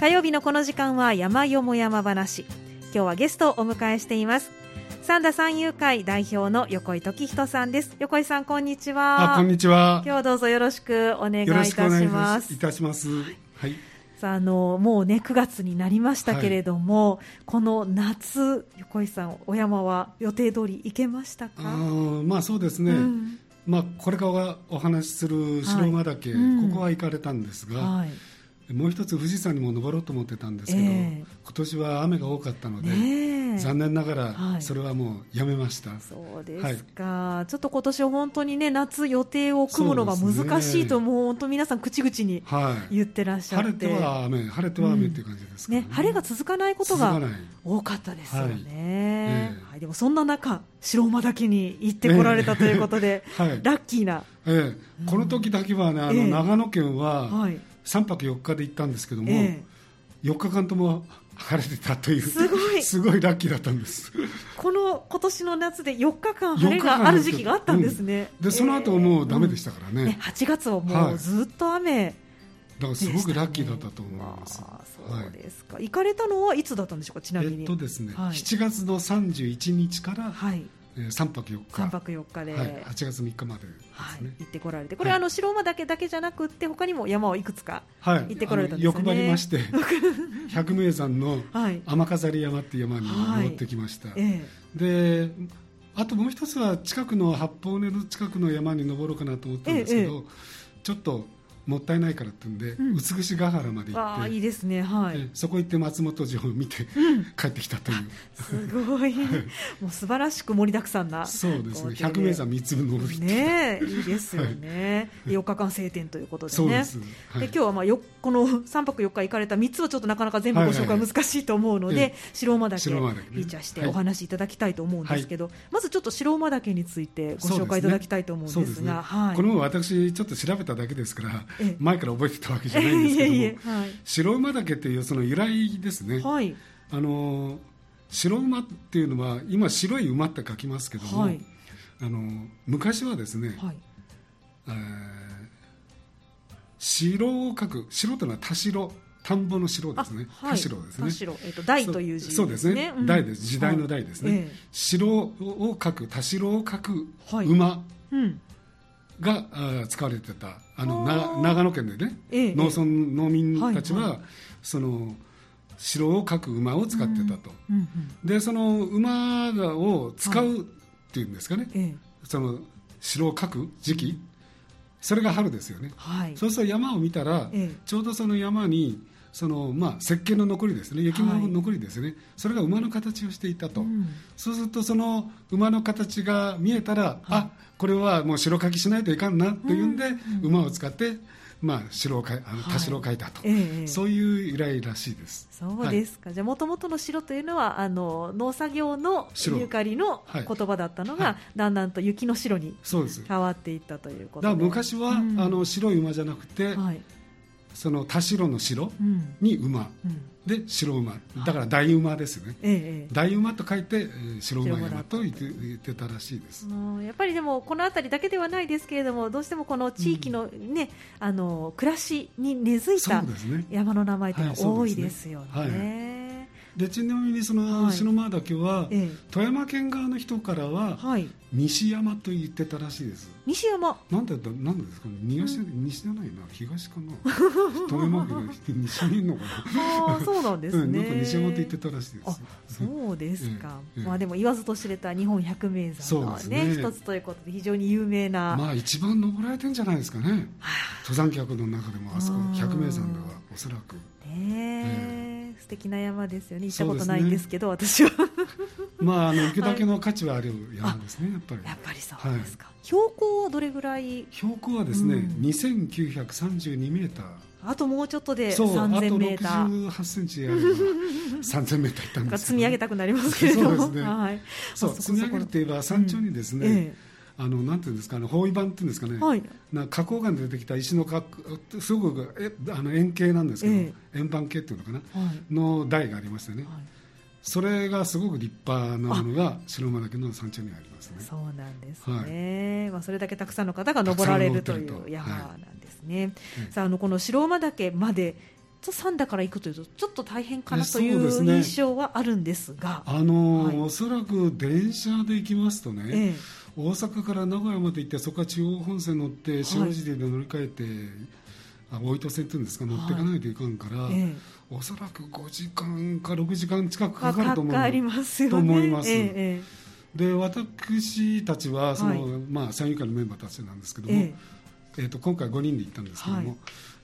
火曜日のこの時間は山よも山話。今日はゲストをお迎えしています。三田三遊会代表の横井時人さんです。横井さんこんにちは。あこんにちは。今日はどうぞよろしくお願いいたします。いたします。はい。さああのもうね9月になりましたけれども、はい、この夏横井さんお山は予定通り行けましたか？あまあそうですね、うん。まあ、これからお話しする白馬岳、はいうん、ここは行かれたんですが、はいもう一つ富士山にも登ろうと思ってたんですけど、えー、今年は雨が多かったので、ね、残念ながらそれはもうやめました、はい、そうですか、はい、ちょっと今年は本当にね夏予定を組むのが難しいと、もう本当皆さん口々に言ってらっしゃって、晴れては雨晴れては雨っていう感じですね、ね、晴れが続かないことが多かったですよね、はい、はい、でもそんな中白馬岳に行ってこられたということで、ラッキーな、ええ、この時だけはねあの、長野県は、はい3泊4日で行ったんですけども、えー、4日間とも晴れてたというすごい。すごいラッキーだったんです。この今年の夏で4日間晴れがある時期があったんですね、うん、でその後もうだめでしたからね,、うん、ね8月はもうずっと雨、はい、だからすごくラッキーだったと思います、そうですか、はい、行かれたのはいつだったんでしょうかちなみに。えっとですね、はい、7月の31日から、はい。えー、3泊4日。3泊4日で、はい、8月3日まで、ね、はい、行ってこられて。これ、はい、あの白馬岳だけじゃなくて他にも山をいくつか行ってこられたんですよね、欲張りまして 百名山の雨飾山っていう山に登ってきました、はいえ。ー、であともう一つは近くの八方根の近くの山に登ろうかなと思ったんですけど、えー、ちょっともったいないからってんで、うん、美しが原まで行ってあいいですね、はい、そこ行って松本城を見て、帰ってきたという。すご い、もう素晴らしく盛りだくさんなそうですね。百名山三つ登りねいいですよね、はい、4日間晴天ということでね。で、はい、今日はまあよこの3泊4日行かれた3つをちょっとなかなか全部ご紹介難しいと思うので、はいはいはい、白馬岳フィーチャーしてお話しいただきたいと思うんですけど、はい、まずちょっと白馬岳についてご紹介いただきたいと思うんですが、ね。ね。はい、この私ちょっと調べただけですから前から覚えてたわけじゃないんですけども、いえいえはい、白馬岳っていうその由来ですね、はい、あの白馬っていうのは今白い馬って書きますけども、はい、あの昔はですね、はい、えー、城を書く城というのは田代田んぼの城ですね。田代ですね。田代、えっ、ー、と大という字、ね、そうですね。うん、大です。時代の代ですね。はいええ、城を書く田代を書く馬、はい、うんが使われてたあの長野県でね、ええ、農村農民たちは、はいはい、その城を描く馬を使ってたと、うんうんうん、でその馬を使うっていうんですかね、はい、その城を描く時期。それが春ですよね、はい、そうすると山を見たら、ちょうどその山にそのまあ、石鹸の残りですね。雪の残りですね、はい、それが馬の形をしていたと、うん、そうするとその馬の形が見えたら、はい、あこれはもう白かきしないといかんなというんで、うん、馬を使ってまあ、城をかあの田代を書いたと、はい、そういう由来らしいです。そうですか、はい、じゃあもともとの城というのはあの農作業のゆかりの言葉だったのが、はい、だんだんと雪の城に変わっていったということで。昔は、うん、あの白い馬じゃなくて、その田代の城に馬、うん、で白馬。だから大馬ですね、ええ、大馬と書いて白馬山と言ってたらしいです。やっぱりでもこの辺りだけではないですけれどもどうしてもこの地域のね、うん、あの暮らしに根付いた山の名前というのは多いですよね。でちなみにその篠間岳は、ええ、富山県側の人からは、はい、西山と言ってたらしいです。西山。なんでなんでですかね？西,、うん、西じゃないな。東かな？富山県の西にいるのかな？あそうなんですね、うん、なんか西山と言ってたらしいです。そうですか、え、まあでも言わずと知れた日本百名山のねね。一つということで非常に有名な。まあ一番登られてんじゃないですかね。登山客の中でもあそこ百名山ではおそらく。ねえ素敵な山ですよね。行ったことないんですけど、ね、私は。まああの行くだけの価値はある山ですね、やっぱり。やっぱりそうですか、はい、標高はどれぐらい？標高はですね、うん、2932メーター。あともうちょっとで3000メーター。あと68センチあれば3000メーターいったんです、積み上げたくなりますけれども。そうですね。はい、そう積み上げるといえば山頂にですね、うん。ええあのなんていうんですかね包囲板っていうんですかね、はい、な花崗岩で出てきた石のかすごくえあの円形なんですけど、えー、円盤形っていうのかな、はい、の台がありましてね、はい、それがすごく立派なものが白馬岳の山頂にありますね。そうなんですね、はい、まあ、それだけたくさんの方が登られるという山なんですね、さああのこの白馬岳までと三田から行くというとちょっと大変かなという印象はあるんですが、あの、はい、おそらく電車で行きますとね、ええ、大阪から名古屋まで行ってそこから中央本線乗って塩尻で乗り換えて、はい、大糸線っていうんですか乗っていかないといかんから、え、おそらく5時間か6時間近くかかると思うかりますよ、ね、と思います。で私たちはその、はい、まあ、参与会のメンバーたちなんですけども、ええ。ー、と今回5人で行ったんですけども、はい、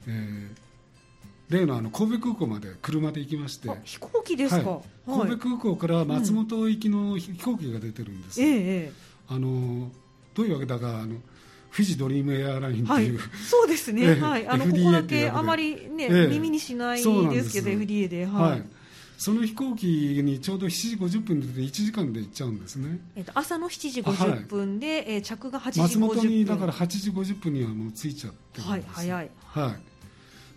えー、例のあの神戸空港まで車で行きまして飛行機ですか、はい、神戸空港から松本行きの飛行機が出てるんです、うん、ええあのどういうわけだかあのフィジドリームエアラインっていう、はい、そうですね、はい、あのここだけあまりね、え耳にしないですけど FDA で、はい、その飛行機にちょうど7時50分で出て1時間で行っちゃうんですね、えー、と朝の7時50分で、はい、えー、着が8時50分。松本にだから8時50分にはもう着いちゃってるんです。はい早い、は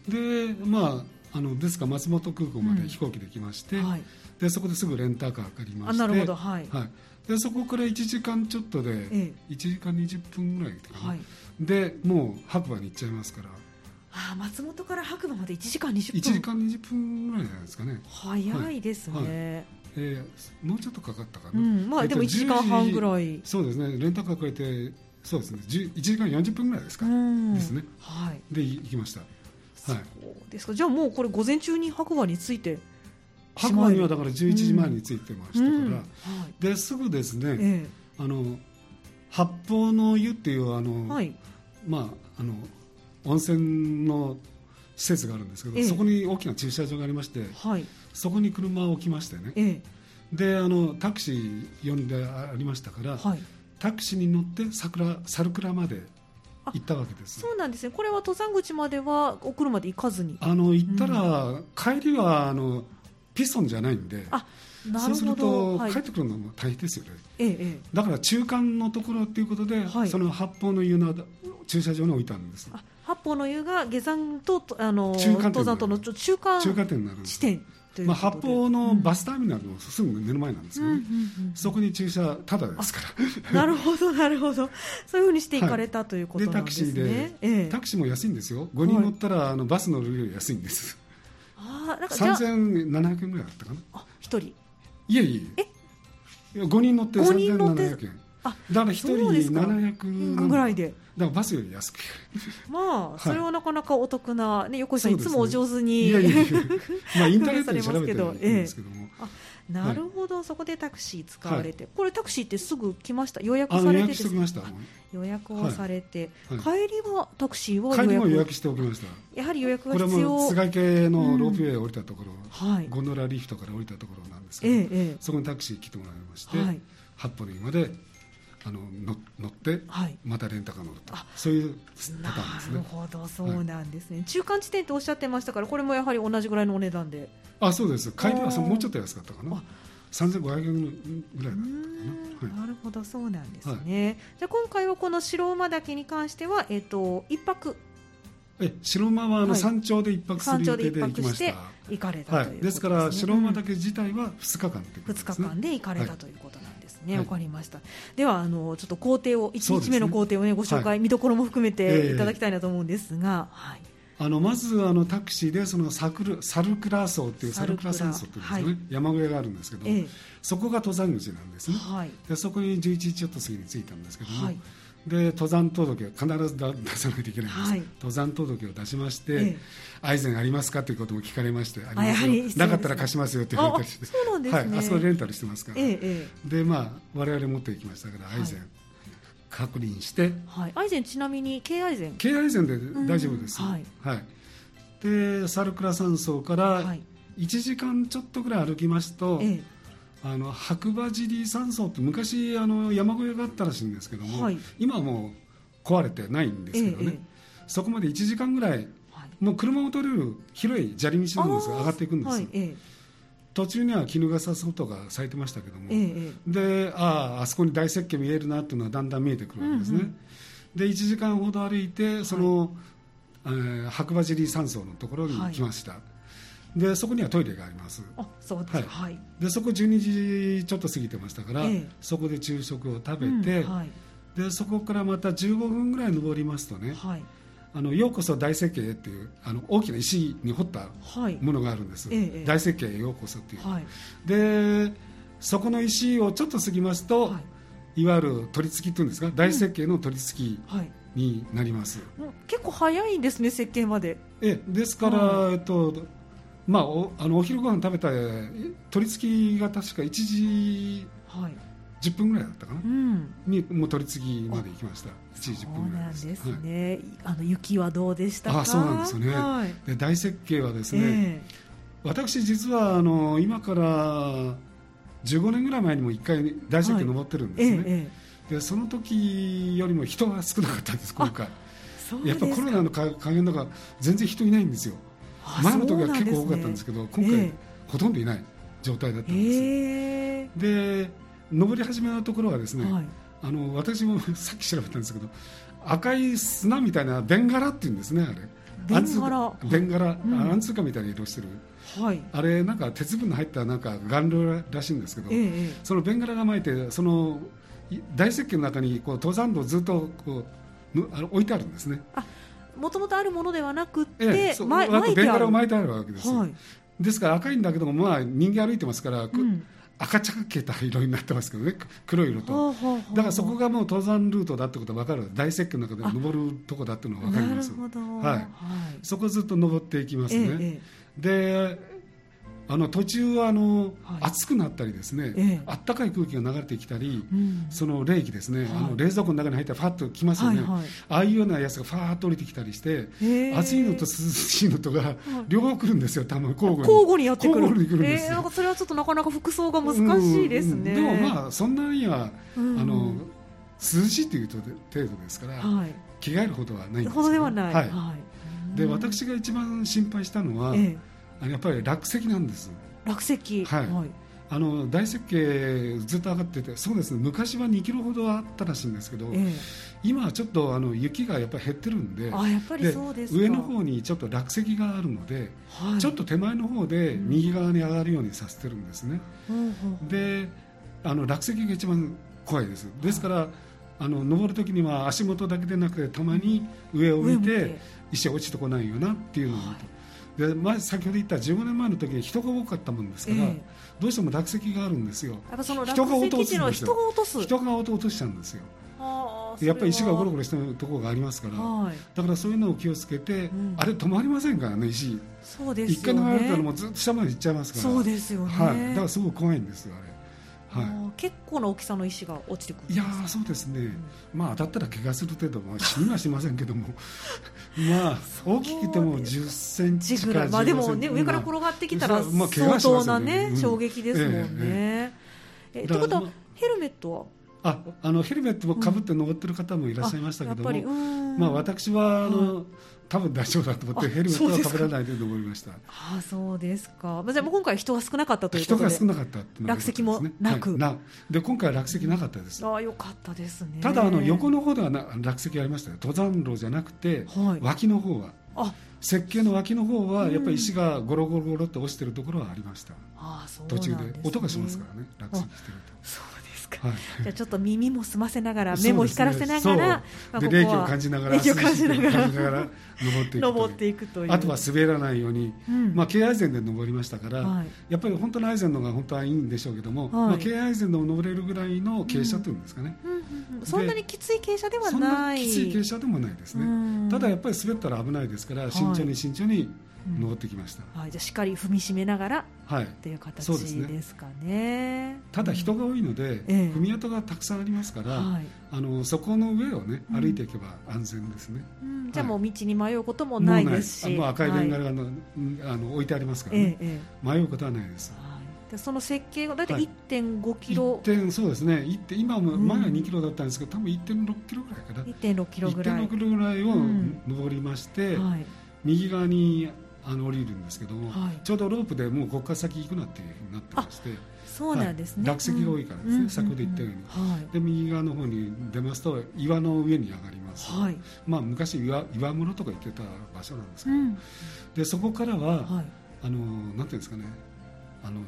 い、でまああのですから松本空港まで飛行機で来まして、うん。はい、でそこですぐレンタカー借りましてなるほど。はい、はいでそこから1時間ちょっとで、1時間20分ぐらいかな、はい、でもう白馬に行っちゃいますから。あ松本から白馬まで1時間20分。1時間20分ぐらいじゃないですかね。早いですね、はい。はい、えー、もうちょっとかかったかな、うん、まあ、でも1時間半ぐらい。そうですね。レンタカー借りてそうですね。1時間40分ぐらいですか。ですね、はい、で行きました。はい、そうですか。じゃあもうこれ午前中に白馬に着いて白馬にはだから11時前に着いてましたから、うん。うん。はい、ですぐですね、ええ、あの八方の湯っていうあの、はい、まああの温泉の施設があるんですけど、ええ、そこに大きな駐車場がありまして、はい、そこに車を置きましてね、え、であのタクシー呼んでありましたから、はい、タクシーに乗って桜猿倉まで行ったわけですそうなんですね。これは登山口まではお車で行かずに？あの行ったら、うん、帰りはあのピストンじゃないんであそうすると、帰ってくるのも大変ですよね、ええ、だから中間のところっていうことで、はい、その八方の湯の駐車場に置いたんです。八方の湯が下山とあの登山との中間中間点になる地点まあ、八方のバスターミナルのすぐ目の前なんですけど、ね。そこに駐車ただですから。なるほどなるほど。そういうふうにして行かれた、ということなんですね。でタクシーで、ええ、タクシーも安いんですよ。5人乗ったら、あのバス乗るより安いんですあなんか3700円ぐらいだったかな。あ一人。いえいえ。え？5人乗って3700円。あだから一人700ぐらいでだからバスより安くまあそれはなかなかお得な、ね、横井さんいつもお上手に、いやいやまあ インターネットで調べてるんですけども、あなるほど、はい、そこでタクシー使われて、はい、これタクシーってすぐ来ました？予約されてです予約をされて、はい、帰りはタクシーは帰りも予約しておきました。やはり予約が必要これも菅池のロープウェイ降りたところ、うん、ゴンドラリフトから降りたところなんですけど、ええ、そこにタクシー来てもらいまして、はい、八歩まであの乗って、はい、またレンタカー乗ると。そういうパターンですね。なるほどそうなんですね、はい、中間地点とおっしゃってましたからこれもやはり同じぐらいのお値段で。あそうです。帰りはもうちょっと安かったかな。3500円ぐらいだったかな、はい、なるほどそうなんですね、じゃ今回はこの白馬岳に関しては、えーと、一泊。え白馬はあの山頂で一泊する予定で行きました、行かれたといです、ね、ですから白馬岳自体は2日間ということです、ね、2日間で行かれたということね、わ、かりました。ではあのちょっと工程を1日目の工程をねご紹介、見どころも含めていただきたいなと思うんですが、はい。あのまずあのタクシーでそのサクルサルクラ層っていうサルクラ山荘っていうんですね、はい、山小屋があるんですけど、ええ、そこが登山口なんですね、はい、でそこに11時ちょっと過ぎに着いたんですけども、はい、で登山届を必ず出さないといけないんです、はい、登山届を出しまして、ええ、アイゼンありますかということも聞かれましてありますよ、なかったら貸しますよって言われたりして。そうなんですね、はい、あそこレンタルしてますから、え、でまあ我々持っていきましたから、アイゼン確認して、はい、アイゼンちなみに軽アイゼン？軽アイゼンで大丈夫です、はい、はい、でサルクラ山荘から1時間ちょっとぐらい歩きますと、ええ、あの白馬尻山荘って昔あの山小屋があったらしいんですけども、はい、今はもう壊れてないんですけどね、え、そこまで1時間ぐらい、はい、もう車を通れる広い砂利道なんですが上がっていくんですよ、途中には絹笠外が咲いてましたけども、であああそこに大雪渓見えるなっていうのはだんだん見えてくるわけですね、うんうん、で1時間ほど歩いてその、はい。えー、白馬尻山荘のところに来ました、はい、でそこにはトイレがあります。あそうです、はい、でそこ12時ちょっと過ぎてましたから、えー、そこで昼食を食べて、うんはい、でそこからまた15分ぐらい登りますとね、はい、あのようこそ大設計っていうあの大きな石に彫ったものがあるんです、はい、大設計へようこそっていう、はい、でそこの石をちょっと過ぎますと、はい、いわゆる取り付きというんですか大設計の取り付きになります、うん、結構早いんですね設計まで。えですから、えっとまあ、おあのお昼ご飯食べた取り付きが確か1時、はい。10分ぐらいだったかな、うん、にもう取り次ぎまで行きました。1時10分ぐらいです。ですね、はい、あの雪はどうでしたか？あそうなんですよね、はい、で大設計はですね、えー、私実はあの今から15年ぐらい前にも1回大設計登ってるんですね、はいえー、でその時よりも人が少なかったんです今回。やっぱコロナの加減だから全然人いないんですよ前の時は結構多かったんですけど、ね、今回、えー、ほとんどいない状態だったんです、え。ー、で登り始めのところはですね、はい、あの私も さっき調べたんですけど赤い砂みたいなベンガラっていうんですねあれ。ベンガラ。ベンガラ、うん、アンツーカみたいな色してる、はい、あれなんか鉄分の入ったなんか顔料らしいんですけど、ええ、そのベンガラが巻いてその大石器の中にこう登山道ずっとこうあの置いてあるんですねもともとあるものではなくて、ええ、巻いてベンガラを巻いてあるわけです、はい、ですから赤いんだけども、まあ、人間歩いてますから、うん。赤茶けた色になってますけどね。黒い色と。だからそこがもう登山ルートだってことが分かる。大石器の中で登るとこだっていうのが分かります。はい、そこずっと登っていきますね、ええ、であの途中あの、はい、暑くなったりですね、ええ、あったかい空気が流れてきたり、うん、その冷気ですね、はい、あの冷蔵庫の中に入ったらファッときますよね、はいはい、ああいうようなやつがファーッと降りてきたりして、暑いのと涼しいのとが両方来るんですよ、多分交互に。交互にやってくる。交互に来るんですよ、えー、それはちょっとなかなか服装が難しいですね、うん、でもまあそんなには、うん、あの涼しいという程度ですから、はい、着替えるほどはないんですほどではない、はい。で私が一番心配したのは、ええ、やっぱり落石なんです。落石。はい、はい、あの大雪渓ずっと上がっててそうですね。昔は2キロほどあったらしいんですけど、ええ、今はちょっとあの雪がやっぱり減ってるんであやっぱりそうです上の方にちょっと落石があるので、はい、ちょっと手前の方で右側に上がるようにさせてるんですね、うん、であの落石が一番怖いです。ですから、あの登る時には足元だけでなくてたまに上を見て石が落ちてこないよなっていうのを。で前先ほど言った15年前の時に人が多かったもんですから、えー、どうしても落石があるんですよ。人が落とす人が落とす。人が落としちゃうんですよ。やっぱり石がゴロゴロしてるところがありますから、はい、だからそういうのを気をつけて、うん、あれ止まりませんからね石。そうです、ね、一回流れたらもうずっと下まで行っちゃいますから。そうですよね、はい、だからすごく怖いんですよあれ。はい、結構な大きさの石が落ちてくるいやそうですね、うん、まあ当たったら怪我する程度、まあ、死にはしませんけども。まあ大きくても10センチぐらいまあでもね上から転がってきたら相当なね、まあ、衝撃ですもんね、えええということはヘルメットは？ああのヘルメットもかぶって登ってる方もいらっしゃいましたけども、うん、まあ、私はあの、はい多分大丈夫だと思ってヘルメットはか。ぶらないで登りました。あそうですか、じゃあ今回人が少なかったということで。人が少なかった落石もなく、はい、なで今回は落石なかったです。あよかったですね。ただあの横の方ではな落石ありましたよ。登山路じゃなくて、はい、脇の方は。あ。設計の脇の方はやっぱり石がゴロゴロゴロって落ちてるところはありました、あそう、ね、途中で音がしますからね落石してると。そうか、はい、じゃあちょっと耳も澄ませながら目も光らせながら、まあ、ここ霊気を感じながら霊気を感じながら登っていく登っていくという。あとは滑らないように、うん、まあ、京愛禅で登りましたから、はい、やっぱり本当の愛禅のが本当はいいんでしょうけども、はい。まあ、京愛禅でも登れるぐらいの傾斜というんですかね、うんうんうん、そんなにきつい傾斜ではない。きつい傾斜でもないですね、ただやっぱり滑ったら危ないですから慎重に慎重に、登ってきました、はい、じゃしっかり踏みしめながら、はい、っていう形ですかね、ね、ただ人が多いので、え踏み跡がたくさんありますから、はい、あのそこの上をね歩いていけば安全ですね、うん、じゃあもう道に迷うこともないですし。もう赤いベンガラがの、あの置いてありますからね、え迷うことはないです、でその設計が大体1.5キロ、はい、そうですね。今も前は2キロだったんですけど、多分1.6キロぐらいかな。1.6キロぐらい。1.6キロぐらいを登りまして、はい、右側にあの降りるんですけども、はい、ちょうどロープでもうここから先行くなっていうふうになってましてそうなんですね、はい、落石が多いからですね、うん、先ほど言ったように、はい、で右側の方に出ますと岩の上に上がります、はい、まあ、昔岩岩室とか言ってた場所なんですけど、うん、でそこからは、あのなんていうんですかねあの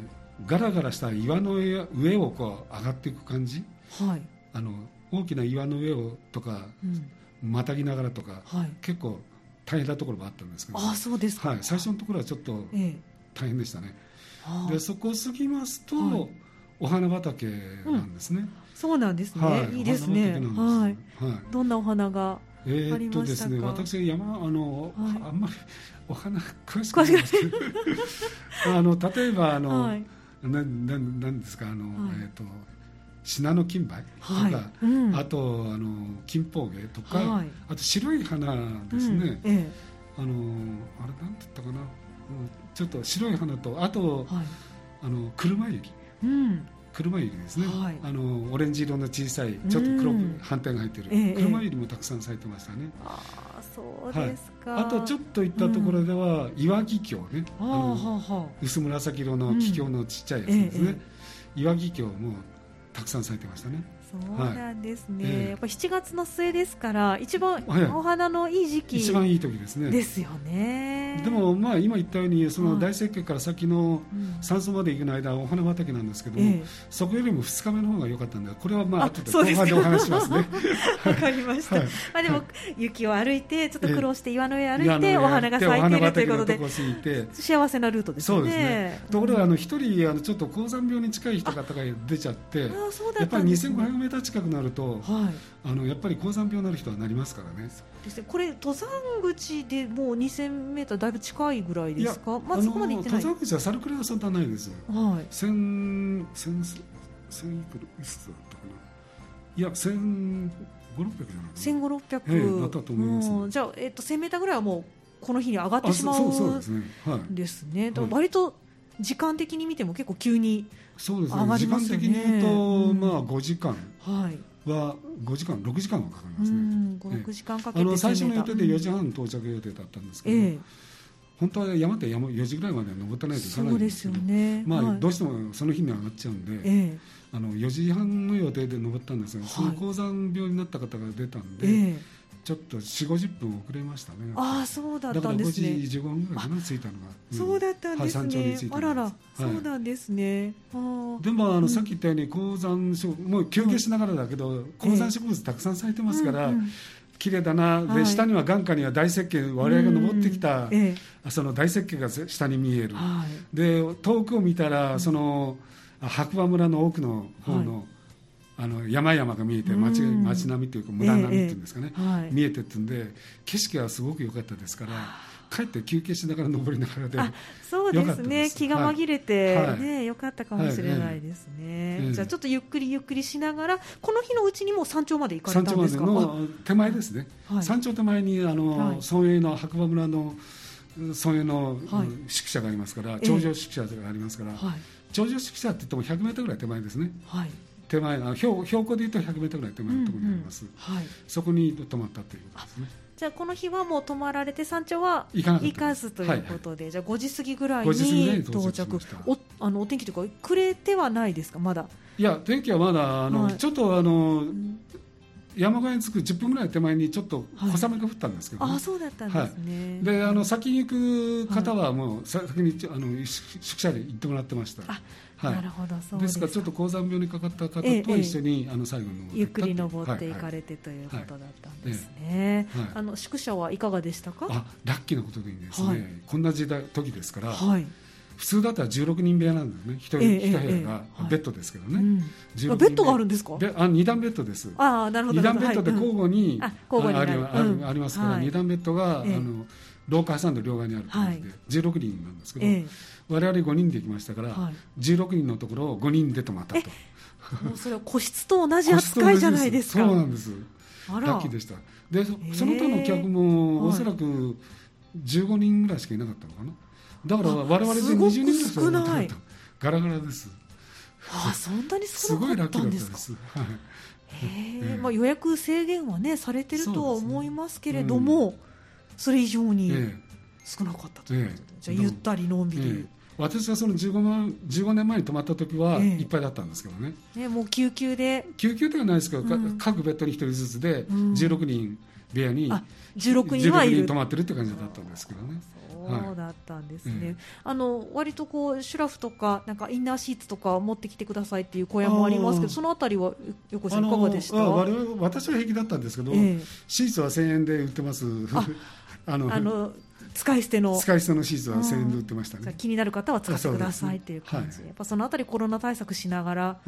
ガラガラした岩の上をこう上がっていく感じ、はい、あの大きな岩の上をとか、うん、またぎながらとか、結構大変なところもあったんですけど、あそうですか、はい、最初のところはちょっと大変でしたね、ええ、でそこを過ぎますと、はい、お花畑なんですね、うん、そうなんですね、はい、いいですね。はい、どんなお花がえー、っとですね、私山あの、あんまり お花詳しくないですけど。あの例えばあの、はい、なななんですか？あの、えー、っとシナノキンバイとか、はいうん、あとあの金峰芸とか、はい、あと白い花ですね、うん。ええ、あのあれなんて言ったかな、ちょっと白い花とあと、はい、あの車雪、うん、車入りですね、はい、あのオレンジ色の小さいちょっと黒く斑点が入ってる、え車入りもたくさん咲いてましたね、ああそうですか、はい、あとちょっと行ったところでは、岩木京ね、あの薄紫色の桔梗のちっちゃいやつですね、岩木京もたくさん咲いてましたね。そうなんですね、はい、やっぱ7月の末ですから一番お花のいい時期、一番いい時ですね。ですよね。でもまあ今言ったようにその大雪渓から先の山荘まで行くの間お花畑なんですけども、えそこよりも2日目の方が良かったんでこれはまあ後で後半でお話しますね。わかりました、はい、まあでも雪を歩いてちょっと苦労して岩の上歩いてお花が咲いてるということで幸せなルートですね。そうですね。ところがあの一人あのちょっと高山病に近い人方が出ちゃってやっぱり2500メーター近くなると、はい、あのやっぱり高山病になる人はなりますからね。ですねこれ登山口でもう2000メーターだいぶ近いぐらいですか？まあそこまで行ってない。登山口はサルクレはそんなないです。はい。千千千いくらいくつだったかな？いや千五六百じゃない。千五六百。だったと思います、じゃあえっ、ー、と千メーターぐらいはもうこの日に上がってしまうそうですね。はい。ですね。はい、割と時間的に見ても結構急にそうですね、時間的に言うと、うん、まあ5時間。は5時間6時間はかかりますね、56時間かけてあの最初の予定で4時半到着予定だったんですけど、えー、本当は山って山4時ぐらいまで登ってないといけないんですけどね、まあ、はい、どうしてもその日に上がっちゃうんで、えー、あの4時半の予定で登ったんですが、その高山病になった方が出たんで、えーちょっと4 5 0分遅れましたねああそうだったんですね。だから5時15分ぐらいかな着いたのが、うん、そうだったんですね、はい、あらら、はい、そうなんですね。でもあの、うん、さっき言ったように高山植もう休憩しながらだけど、高山植物たくさん咲いてますから、うんうん。綺麗だな、で、はい、下には眼下には大雪渓我々が登ってきた、ええ、その大雪渓が下に見える、はい、で遠くを見たらその白馬村の奥の方の、あの山々が見えて街街並みというか村並みっていうんですかね、えはい、見えてってんで景色はすごく良かったですから帰って休憩しながら登りながらでそうですね。気が紛れて、はい、ね良かったかもしれないですね、はい、じゃあちょっとゆっくりゆっくりしながらこの日のうちにも山頂まで行かれたんですか？山頂までの手前ですね、山頂手前にあの、はい、村営の白馬村の村営の宿舎がありますから、頂上宿舎がありますから、頂上宿舎って言っても100メートルぐらい手前ですね、はい、手前あ標標高でいうと100メートルぐらい手前のところにあります、うんうんはい、そこに泊まったということですね。じゃあこの日はもう泊まられて山頂は行かずということで、はい、じゃあ5時過ぎぐらいに到着。おあのお天気とか暮れてはないですかまだ？いや天気はまだあの、はい、ちょっとあの山小屋に着く10分ぐらい手前にちょっと小雨が降ったんですけど、ね。はい、あそうだったんですね、はい、であの先に行く方はもう先にあの宿舎で行ってもらってました。はい、なるほどそうですか。らちょっと高山病にかかった方と一緒に、ええ、あの最後にゆっくり登っていかれて、ということだったんですね、はい、あの宿舎はいかがでしたか？あラッキーなことでですね、こんな時代時ですから、はい。普通だったら16人部屋なんですね。一人一部屋がベッドですけどね、ベッドがあるんですか？あ二段ベッドです。あなるほど。二段ベッドで交互に、あありますから、二段ベッドが、あの廊下挟んで両側にある感じで、16人なんですけど、我々5人で行きましたから、はい、16人のところを5人で泊まったと。もうそれは個室と同じ扱いじゃないですか。そうなんです。ラッキーでした。でその他の客もおそらく15人ぐらいしかいなかったのかな。だから我々で20人ぐらいしかいなかったガラガラです。あそんなに少なかったんですか。すごいラッキーだったです。へえ、まあ、予約制限はねされてるとは思いますけれども、それ以上に少なかったと。いうことで、じゃあゆったりのんびり、私はその 15, 万15年前に泊まった時はいっぱいだったんですけどね、ええ、もう救急で。救急ではないですけど、うん、各ベッドに1人ずつで16人部屋に16人はいる。泊まってるって感じだったんですけどね。そうだったんですね、はい、あの割とこうシュラフとかなんかインナーシーツとか持ってきてくださいっていう声もありますけどそのあたりは横さんいかがでした？私は平気だったんですけど、えシーツは1000円で売ってますあのあの使い捨ての。使い捨てのシーツは1000円で売ってましたね、気になる方は使ってくださいっていう感じ、ね。はい、やっぱそのあたりコロナ対策しながら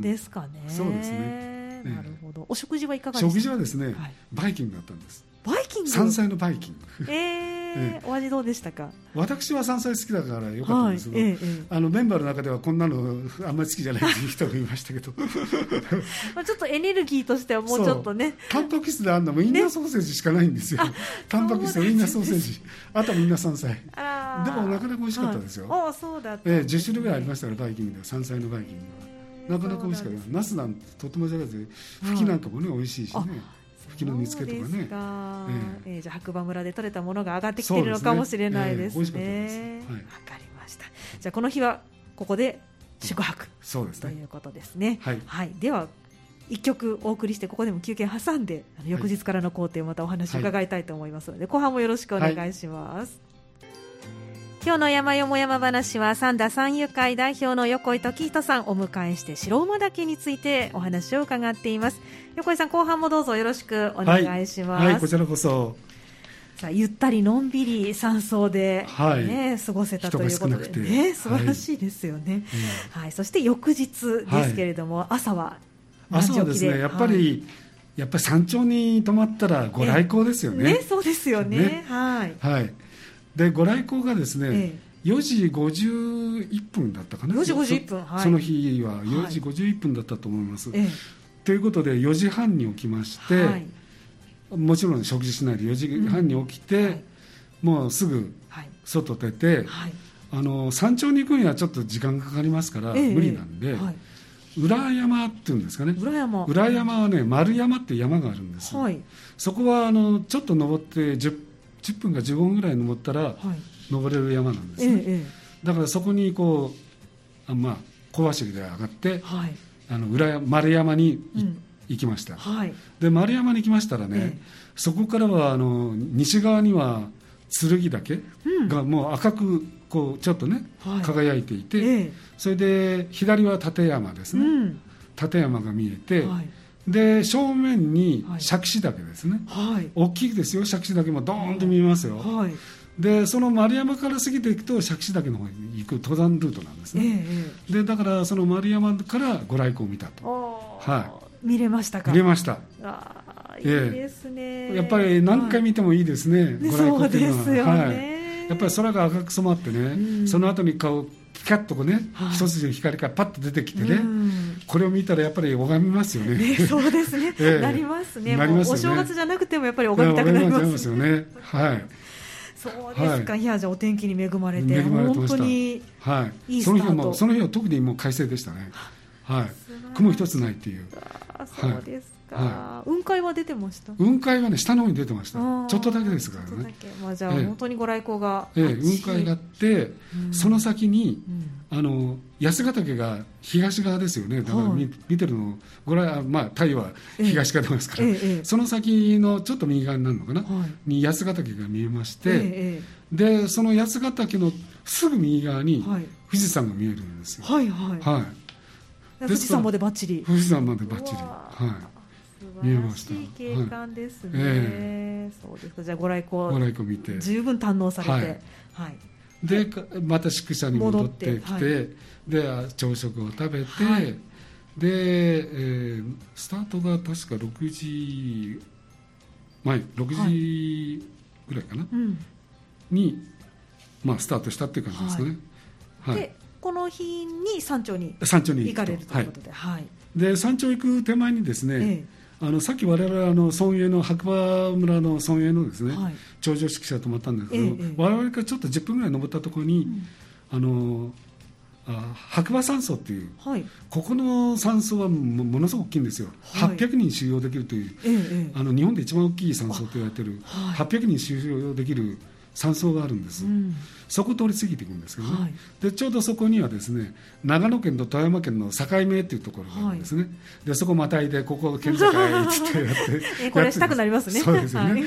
ですかね、うん、そうですね。なるほど。お食事はいかがですか食事はですね、はい、バイキングだったんです。バイキング？山菜のバイキング。えーえー、お味どうでしたか？私は山菜好きだからよかったんですけど、はい。えー、あのメンバーの中ではこんなのあんまり好きじゃないっていう人もいましたけど。まあちょっっとエネルギーとしてはもうちょっとね。タンパク質であるのもウインナーソーセージしかないんですよ、ね、タンパク質とウインナーソーセージ。あとみんな山菜でもなかなか美味しかったですよ、はい、あそうだえー、10種類ぐらいありましたからバイキングでは。山菜のバイキングは。なかなか美味しかった。ナスなんてとても上手でふきなんかもね美味しいしねふきの煮付けとかね、えー、えー、じゃあ白馬村で採れたものが上がってきているのかもしれないですね。わ、ね。えー、かりました。じゃあこの日はここで宿泊。そうですね。ということですね。はい、はい、では一曲お送りしてここでも休憩挟んで翌日からの工程をまたお話を伺いたいと思いますので、はい、後半もよろしくお願いします。はい今日の山よも山話は三田三遊会代表の横井時人さんをお迎えして白馬岳についてお話を伺っています。横井さん後半もどうぞよろしくお願いします、はい、はい、こちらこそ。さあゆったりのんびり山荘で、ね、はい、過ごせたということでね素晴らしいですよね、はい、うん。はい、そして翌日ですけれども、朝は朝はですねやっぱり、やっぱり山頂に泊まったらご来光ですよね。ねそうですよね。ね。はい。はい。でご来光がですね、ええ、4時51分だったかな。4時51分。はい、その日は4時51分だったと思います。はい、ということで4時半に起きまして、はい、もちろん食事しないで4時半に起きて、うん、もうすぐ外出て、あの山頂に行くにはちょっと時間かかりますから、無理なんで。裏山っていうんですかね。裏山。裏山はね丸山っていう山があるんです、はい、そこはあのちょっと登って 10, 10分か15分ぐらい登ったら、はい、登れる山なんですね、ええ、だからそこにこうあまあ小走りで上がって、はい、あの裏丸山に、うん、行きました、はい、で丸山に来ましたらね、え、そこからはあの西側には剣岳がもう赤くこうちょっとね、はい、輝いていて、ええ、それで左は立山ですね、うん、立山が見えて、はい、で正面に杓子岳ですね、はい、大きいですよ杓子岳も。ドーンと見えますよ、はい、でその丸山から過ぎていくと杓子岳の方に行く登山ルートなんですね、え、でだからその丸山からご来光を見たと、はい、見れましたか？見れました。いいですね、やっぱり何回見てもいいですね、ご来光っていうのは。そうですよね、やっぱり空が赤く染まってね、うん、その後に顔ピカッとこうね、はい、一筋の光がパッと出てきてね、うん、これを見たらやっぱり拝みますよね。ねそうですね、ええ、なりますね。なりますね。お正月じゃなくてもやっぱり拝みたくなりますよね。はい。そうですか、はい、いやじゃあお天気に恵まれて、まれて本当にはい、その日はもうその日は特にもう快晴でしたね。はい。雲一つないっていう。あそうですか、はい、雲海は出てました？雲海はね下の方に出てました。ちょっとだけですからね。まあ、じゃあ、ええ、本当にご来光が、ええ、雲海があって、うん、その先に、うん、あの八ヶ岳が東側ですよね。だから見はい、見てるのご来まあ太陽は東側ですから、え、その先のちょっと右側になるのかな、はい、に八ヶ岳が見えまして、でその八ヶ岳のすぐ右側に富士山が見えるんですよ。はいはい、はい。富士山までばっちり富士山までばっちりはい見えました景観ですね、はい。えー、そうですか。じゃあご来光ご来光見て。十分堪能されて、はい、はい、でまた宿舎に戻ってきて、はい、で朝食を食べて、はい、で、えー、スタートが確か6時前6時ぐらいかな、うん、に、まあ、スタートしたっていう感じですかね、はい。でこの日に山頂に山頂に行かれるということで,、はい。で山頂行く手前にですね、ええあのさっき我々あの村営の白馬村の村営のですね、はい、頂上式舎泊まったんですけど、ええ、我々からちょっと10分ぐらい登ったところに、うん、あのあ白馬山荘っていう、はい、ここの山荘はもものすごく大きいんですよ、はい、800人収容できるという、え、あの日本で一番大きい山荘と言われている、はい、800人収容できる山荘があるんです、うん、そこ通り過ぎていくんですけどね、はい、でちょうどそこにはですね長野県と富山県の境目っていうところがあるんですね、はい、でそこまたいでここ県境ってやって これしたくなりますね。そうですよね、はい、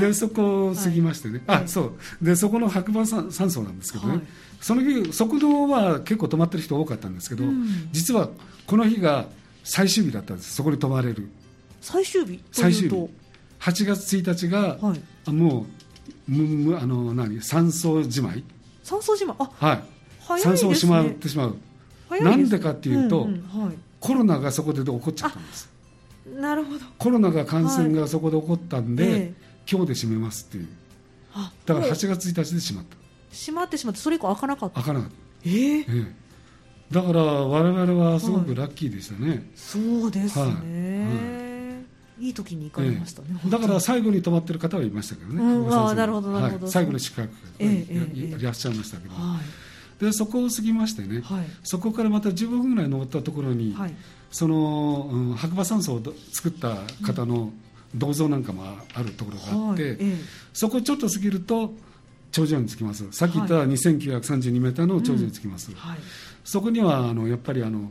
でそこを過ぎましてね、あそう。でそこの白馬山荘なんですけどね、その日そこのは結構泊まってる人多かったんですけど、うん、実はこの日が最終日だったんです。そこに泊まれる。最終日最終日。8月1日が、はい、もうむあの何？三層じまい？三層じまい？あはい、ね、三層しまってしまう。なんでかっていうと、うんうんはい、コロナがそこで起こっちゃったんです。なるほど。コロナが感染がそこで起こったんで、はい、今日で閉めますっていう。だから8月1日で閉まった。閉まってしまってそれ以降開かなかった。開かなかった。えー、えー、だから我々はすごくラッキーでしたね、はい、そうですね、はいいい時に行かれましたね、だから最後に泊まってる方はいましたけどね、うん、あなるほどなるほど、最後の宿泊いらっしゃいましたけど、でそこを過ぎましてね、そこからまた15分ぐらい登ったところに、その、うん、白馬山荘を作った方の銅像なんかもあるところがあって、そこちょっと過ぎると頂上に着きます。さっき言った2932メーターの頂上に着きます、そこにはあのやっぱりあの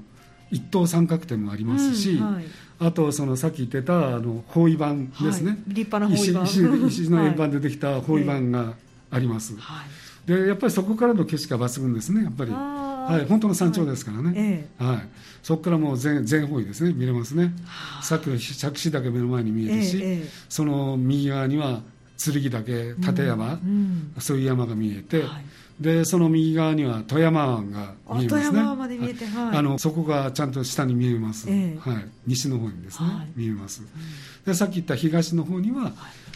一等三角点もありますし、うんはい、あとそのさっき言ってたあの包囲板ですね、はい、立派な包囲板。石 石の円盤でできた包囲板があります、はい、でやっぱりそこからの景色が抜群ですねやっぱり、はい、本当の山頂ですからね、はい、そこからもう全全方位ですね見れますね。さっきの着地岳目の前に見えるし、その右側には剣岳立山、うん、そういう山が見えて、でその右側には富山湾が見えますね。まで見えて、はい、あのそこがちゃんと下に見えます、えー、はい、西の方にですね、はい、見えます、でさっき言った東の方には、はい、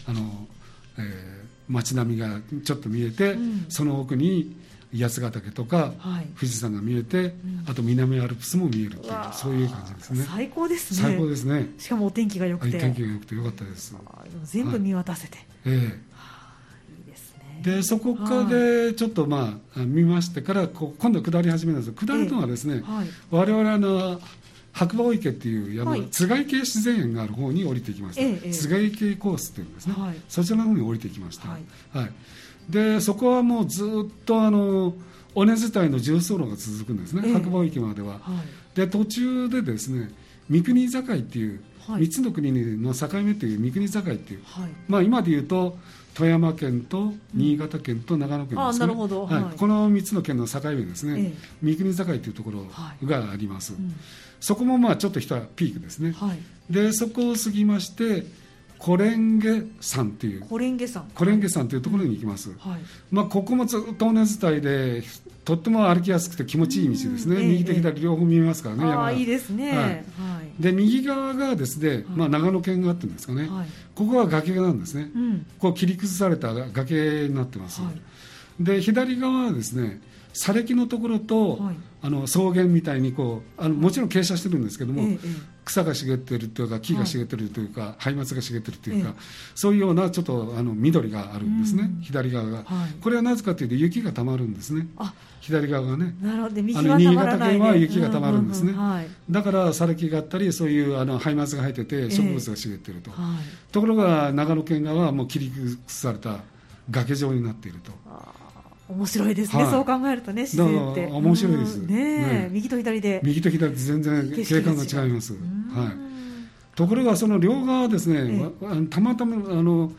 あの、えー、街並みがちょっと見えて、うん、その奥に八ヶ岳とか、はい、富士山が見えて、うん、あと南アルプスも見えるというそういう感じですね。最高ですね。最高ですね。しかもお天気が良くて。天気が良くて良かったです。全部見渡せて、ええ。ーでそこからでちょっとまあ見ましてからこう今度下り始めるんです。下るのはですね、えーはい、我々の白馬池っていう山、はい、津貝系自然園がある方に降りてきました、えー、津貝系コースっていうんですね、はい、そちらの方に降りてきました、はい。でそこはもうずっとあの尾根伝いの重走路が続くんですね、えー、白馬池までは、で途中でですね三国境っていう、3つの国の境目っていう三国境っていう、まあ今で言うと富山県と新潟県と長野県ですね、うん、はい、この3つの県の境目ですね、ええ、三国境というところがあります、はいうん、そこもまあちょっと一ピークですね、はい、でそこを過ぎましてコレンゲ山っていう。コレンゲ山。コレンゲ山というところに行きます、はい、まあ、ここもずっと尾根伝いでとっても歩きやすくて気持ちいい道ですね、うん、右と左両方見えますからね、ああいいですね、はい、で右側がですね、まあ、長野県側ってんですかね、ここは崖なんですね、うん、こう切り崩された崖になってます、で左側はですね砂礫のところと、はい、あの草原みたいにこうあのもちろん傾斜してるんですけども、ええ、草が茂っているというか木が茂っているというか、はい、松明が茂っているというか、え、そういうようなちょっとあの緑があるんですね、うん、左側が、はい、これはなぜかというと雪がたまるんですね。左側がね。なるほど。あの新潟県は雪がたまるんですね、だから砂礫があったりそういうあの松明が生えてて植物が茂っていると、ところが長野県側はもう切り崩された崖状になっていると。面白いですね、はい、そう考えるとね、自然って。面白いです。ねね右と左で。右と左で全然景観が違います。はい。ところがその両側ですね、ええ、たまたまあの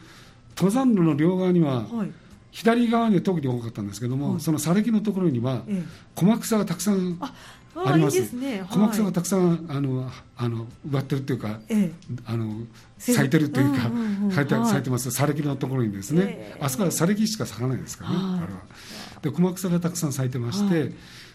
登山路の両側には、はい、左側に特に多かったんですけども、はい、その砂礫のところには、ええ、小草がたくさんあります。いいね、小草がたくさんあのあの植わってるっていうか、ええ、あの咲いてるというか、うんうん、咲いて咲いてます。砂礫のところにですね、えー、あそこは砂礫しか咲かないですからね。あれは。で小草がたくさん咲いてまして。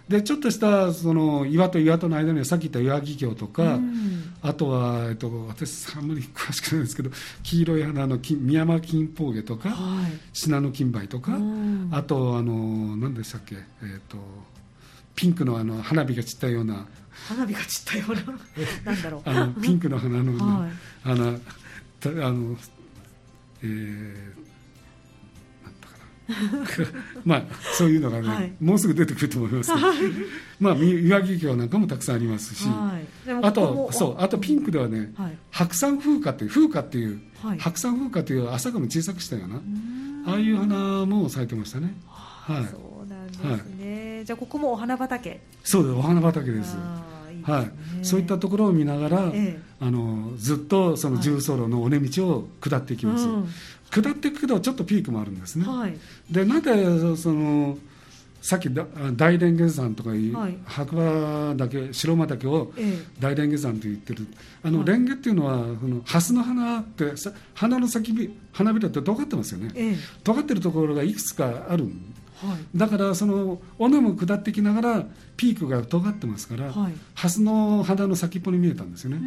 でちょっとしたその岩と岩との間にはさっき言った岩木峡とか、うん、あとは、えっと、私あんまり詳しくないんですけど黄色い花のミヤマキンポウゲとか、はい、シナノキンバイとか、うん、あとあの何でしたっけ、えっとピンクのあの花火が散ったような。花火が散ったような。なんだろう。あのピンクの花の、はい、あのあのえー、まあそういうのがね、はい、もうすぐ出てくると思いますけど、まあ岩木峡なんかもたくさんありますし、はい、あとそうあとピンクではね、はい、白山風花っていう風花っていう、白山風花という朝霞も小さくしたようなああいう花も咲いてましたね。はい、そうなんですね、じゃあここもお花畑？そうですお花畑です。はい、そういったところを見ながら、ええ、あのずっとその重走路の尾根道を下っていきます、はい。うん、下っていくけどちょっとピークもあるんですね、はい、でなんでそのさっき大蓮華山とかいう、はい、白馬岳白馬岳を大蓮華山と言ってる、あの、蓮華っていうのはこの蓮の花って花の先花びらって尖ってますよね、ええ、尖ってるところがいくつかあるはい、だからその尾根も下ってきながらピークが尖ってますから、はい、蓮の花の先っぽに見えたんですよね。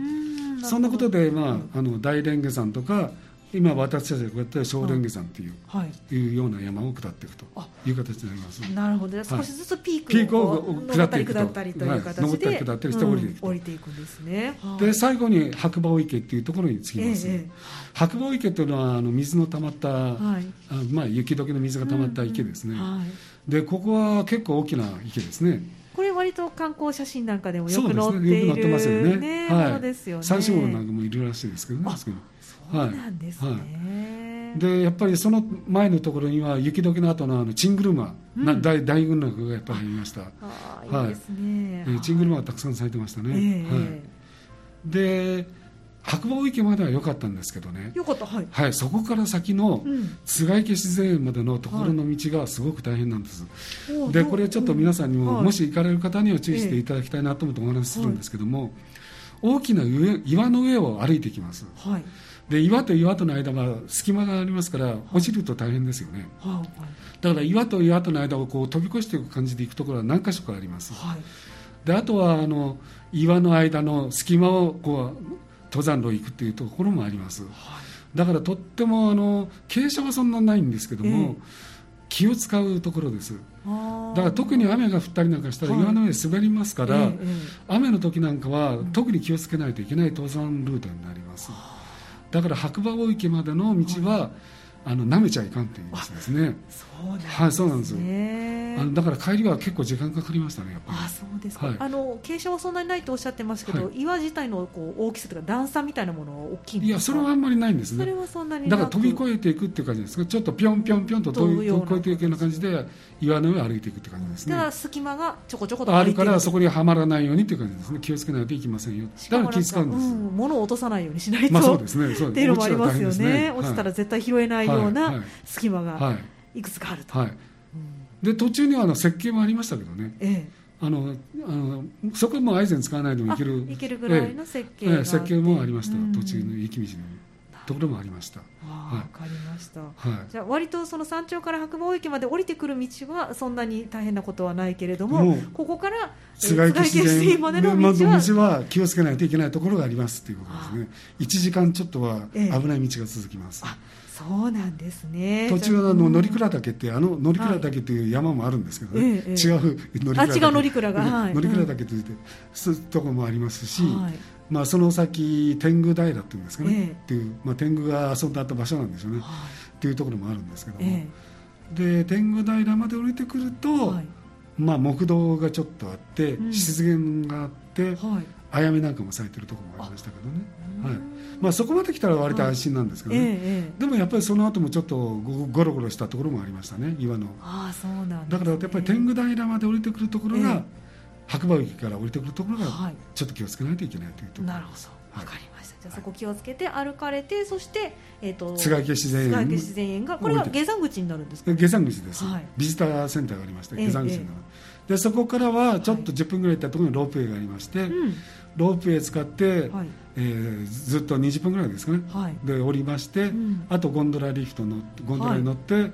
そんなことで、まあ、あの大蓮華山とか今私たちがこうやって小蓮華山という,、はい、いうような山を下っていくという形になります。なるほど少しずつピークを,、ピークを下っていくと。下ったりという形で、はい、ったり下ったりして降りていくと、降りていくんですね、で最後に白馬池っていうところに着きます、ええ、白馬池というのはあの水の溜まった、はい。あまあ、雪解けの水が溜まった池ですね、でここは結構大きな池ですね。これ割と観光写真なんかでもよく載っている、ね、よく載ってますよね。ねはい、そうですよね。三四号なんかもいるらしいですけどね。そうなんですね。はいでやっぱりその前のところには雪解けの後のあのチングルマ、うん、大大群落がやっぱりありました。はい、いいですね。えー、チングルマがたくさん咲いてましたね。えー、はい。で白馬池までは良かったんですけどね。よかったはい。はい、そこから先の菅池自然園までのところの道がすごく大変なんです。はい、でこれちょっと皆さんにも、うん、もし行かれる方には注意していただきたいなと思ってお話しするんですけども、大きな上岩の上を歩いてきます。はい。で岩と岩との間は隙間がありますから落ちると大変ですよね、はい、だから岩と岩との間をこう飛び越していく感じでいくところは何箇所かあります、はい、であとはあの岩の間の隙間をこう登山路行くっていうところもあります、はい、だからとってもあの傾斜はそんなないんですけども、えー、気を使うところです。だから特に雨が降ったりなんかしたら岩の上滑りますから、はい雨の時なんかは特に気をつけないといけない登山ルートになります、だから白馬大池までの道は、あの舐めちゃいかんっていうやつですね。はい、そうなんですよ。あのだから帰りは結構時間かかりましたね、やっぱり。あ、そうですか。はい、あの傾斜はそんなにないとおっしゃってますけど、はい、岩自体のこう大きさとか段差みたいなものは大きいんですか？いや、それはあんまりないんですね。それはそんなにだから飛び越えていくっていう感じですが、ちょっとぴょんぴょんぴょんと飛び越えていくような感じで岩の上を歩いていくって感じですね。だから隙間がちょこちょことあるからそこにはまらないようにっていう感じですね。気をつけないといけませんよ。だから気使うんです。うん、物を落とさないようにしないと。まあそうですね。そうっていうのもありますよね。落ちたら絶対拾えないような隙間がいくつかあると。はい。で途中にはあの設計もありましたけどね、ええ、あのあのそこもアイゼン使わないでもいける。いけるぐらいの設計ええ、設計もありました、途中の雪道のところもありました。わ、はい、かりました。はい、じゃあ割とその山頂から白馬駅まで降りてくる道はそんなに大変なことはないけれども、もここから菅池自然までの道は道は気をつけないといけないところがありますということですね。一時間ちょっとは危ない道が続きます。ええそうなんですね。途中の乗鞍岳ってあの乗鞍岳っていう山もあるんですけどね、はい、違う乗鞍岳。あ違う乗鞍が、はい、乗鞍岳といって、そういうところもありますし、はい、まあ、その先天狗平っていうんですかね、えー、っていう、まあ、天狗が遊んだった場所なんでしょうね、っていうところもあるんですけども、えー、で天狗平まで降りてくると、まあ、木道がちょっとあって、うん、湿原があって、あやめなんかも咲いてるところもありましたけどね。はい。まあ、そこまで来たら割と安心なんですけどね、ええ、でもやっぱりその後もちょっとゴロゴロしたところもありましたね岩の。あそうなん、ね、だからやっぱり天狗平まで降りてくるところが、え、白馬駅から降りてくるところがちょっと気をつけないといけないというところ、なるほど。わかりました、じゃあそこ気をつけて歩かれてそして、えーと、菅池自然園自然園がこれは下山口になるんですか、下山口です、はい、ビジターセンターがありまして下山口になる、でそこからはちょっと10分ぐらい行ったところにロープウェイがありまして、はい、ロープウェイ使って、はい。えー、ずっと20分ぐらいですかね、はい、で降りまして、うん、あとゴンドラリフトのゴンドラに乗って、はい、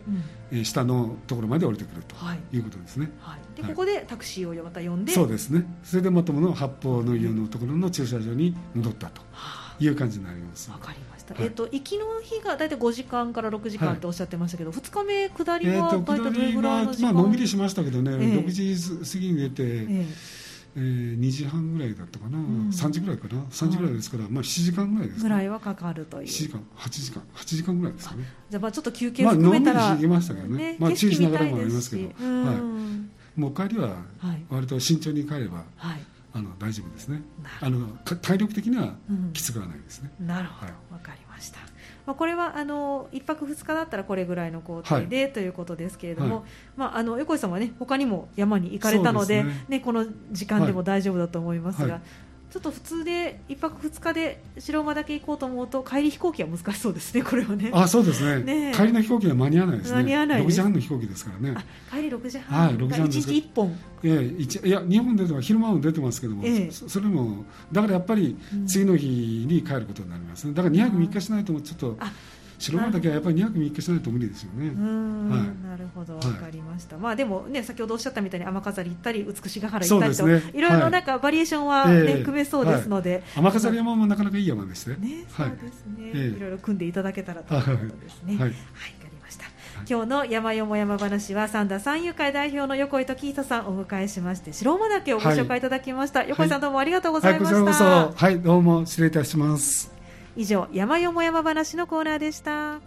えー、下のところまで降りてくるとい。うことですね、はい、でここでタクシーをまた呼んでそうですね。それでまともの八方の家のところの駐車場に戻ったという感じになります。わかりました、えーと、行きの日が大体5時間から6時間っておっしゃってましたけど、はい、2日目下りは大体どれぐらいの時間、まあのんびりしましたけどね、えー、6時過ぎに出て、えーえー、2時半ぐらいだったかな、うん、3時ぐらいかな。3時ぐらいですから、まあ、7時間ぐらいですぐらいはかかるという。7時間8時間8時間ぐらいですかね。じゃあまあちょっと休憩含めたら、まあ、のんびりましたけどね、ね、まあ、注意しながらもありますけど、はい、もう帰りは割と慎重に帰れば、はい、あの大丈夫ですね。あの体力的にはきつくはないですね、うん、なるほど、わ、かりました。まあ、これはあの1泊2日だったらこれぐらいの工程で、はい、ということですけれども、はい、まあ、あの横井さんは、ね、他にも山に行かれたので、ね、ね、この時間でも大丈夫だと思いますが、はい、ちょっと普通で1泊2日で白馬岳行こうと思うと帰り飛行機は難しそうですね、これはね。あそうですね帰りの飛行機は間に合わないですね、間に合わない6時半の飛行機ですからね。帰り6時半、はい、6時半1日1本。いやいや日本では昼間も出てますけども、ええ、それもだからやっぱり次の日に帰ることになりますね、だから2泊3日しないとちょっと。白馬岳はやっぱり2泊3日しないと無理ですよね。はい、なるほど、わかりました。はい、まあでもね、先ほどおっしゃったみたいに天飾り行ったり、美しが原行ったりと、ね、いろいろなんかバリエーションはね、ね、組めそうですので、天飾り山もなかなかいい山でしてね。ね、そうですね、はい、いろいろ組んでいただけたらということですね。はい、はい今日の山よも山話は三田三遊会代表の横井時久さんをお迎えしまして白馬岳をご紹介いただきました、はい、横井さんどうもありがとうございました、はい、はい、どうも失礼いたします以上山よも山話のコーナーでした。